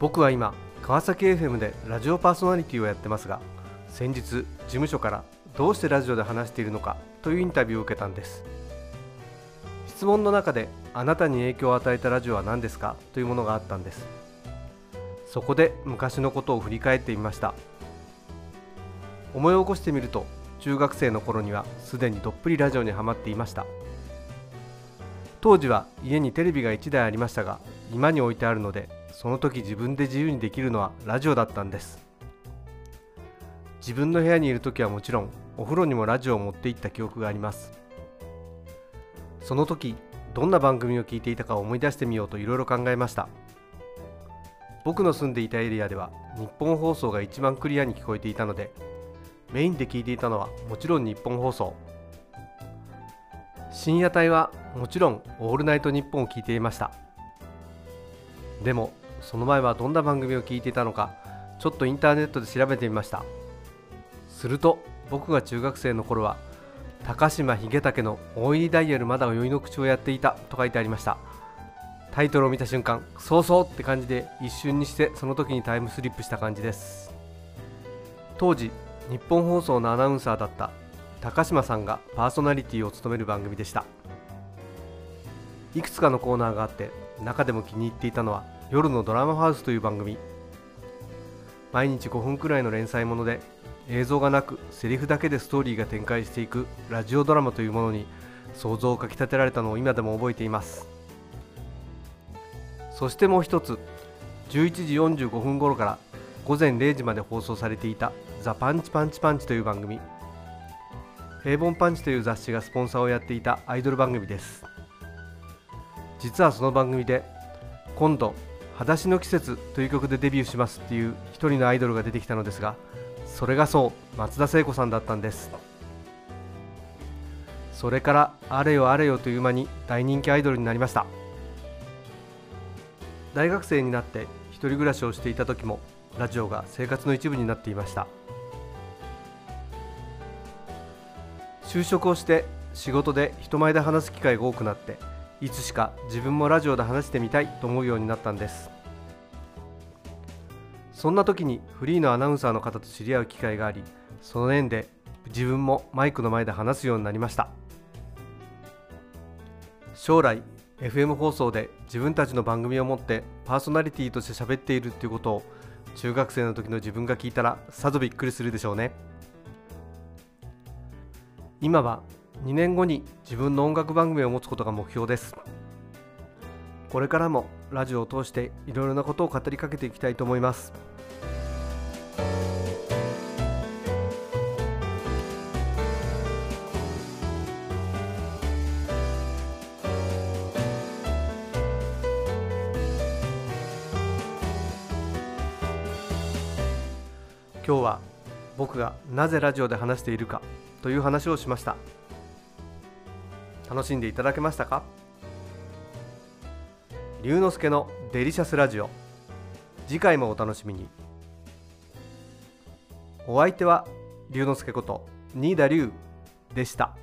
僕は今川崎 FM でラジオパーソナリティをやってますが先日事務所からどうしてラジオで話しているのかというインタビューを受けたんです。質問の中であなたに影響を与えたラジオは何ですか？というものがあったんです。そこで昔のことを振り返ってみました。思い起こしてみると中学生の頃にはすでにどっぷりラジオにはまっていました。当時は家にテレビが1台ありましたが今に置いてあるのでその時自分で自由にできるのはラジオだったんです。自分の部屋にいる時はもちろんお風呂にもラジオを持って行った記憶があります。その時どんな番組を聞いていたかを思い出してみようといろいろ考えました。僕の住んでいたエリアでは日本放送が一番クリアに聞こえていたのでメインで聞いていたのはもちろん日本放送。深夜帯はもちろん「オールナイトニッポン」を聞いていました。でもその前はどんな番組を聞いていたのかちょっとインターネットで調べてみました。すると僕が中学生の頃は高島秀武の大入りダイヤルまだ酔いの口をやっていたと書いてありました。タイトルを見た瞬間そうそうって感じで一瞬にしてその時にタイムスリップした感じです。当時日本放送のアナウンサーだった高島さんがパーソナリティを務める番組でした。いくつかのコーナーがあって中でも気に入っていたのは夜のドラマハウスという番組。毎日5分くらいの連載もので映像がなくセリフだけでストーリーが展開していくラジオドラマというものに想像をかきたてられたのを今でも覚えています。そしてもう一つ11時45分頃から午前0時まで放送されていた「ザ・パンチパンチパンチ」という番組。平凡パンチという雑誌がスポンサーをやっていたアイドル番組です。実はその番組で今度裸足の季節という曲でデビューしますっていう一人のアイドルが出てきたのですがそれがそう松田聖子さんだったんです。それからあれよあれよという間に大人気アイドルになりました。大学生になって一人暮らしをしていた時もラジオが生活の一部になっていました。就職をして仕事で人前で話す機会が多くなっていつしか自分もラジオで話してみたいと思うようになったんです。そんな時にフリーのアナウンサーの方と知り合う機会がありその縁で自分もマイクの前で話すようになりました。将来 FM 放送で自分たちの番組を持ってパーソナリティとして喋っているっていうことを中学生の時の自分が聞いたらさぞびっくりするでしょうね。今は2年後に自分の音楽番組を持つことが目標です。これからもラジオを通していろいろなことを語りかけていきたいと思います。今日は僕がなぜラジオで話しているかという話をしました。楽しんでいただけましたか？龍之介のデリシャスラジオ次回もお楽しみに。お相手は龍之介こと新田龍でした。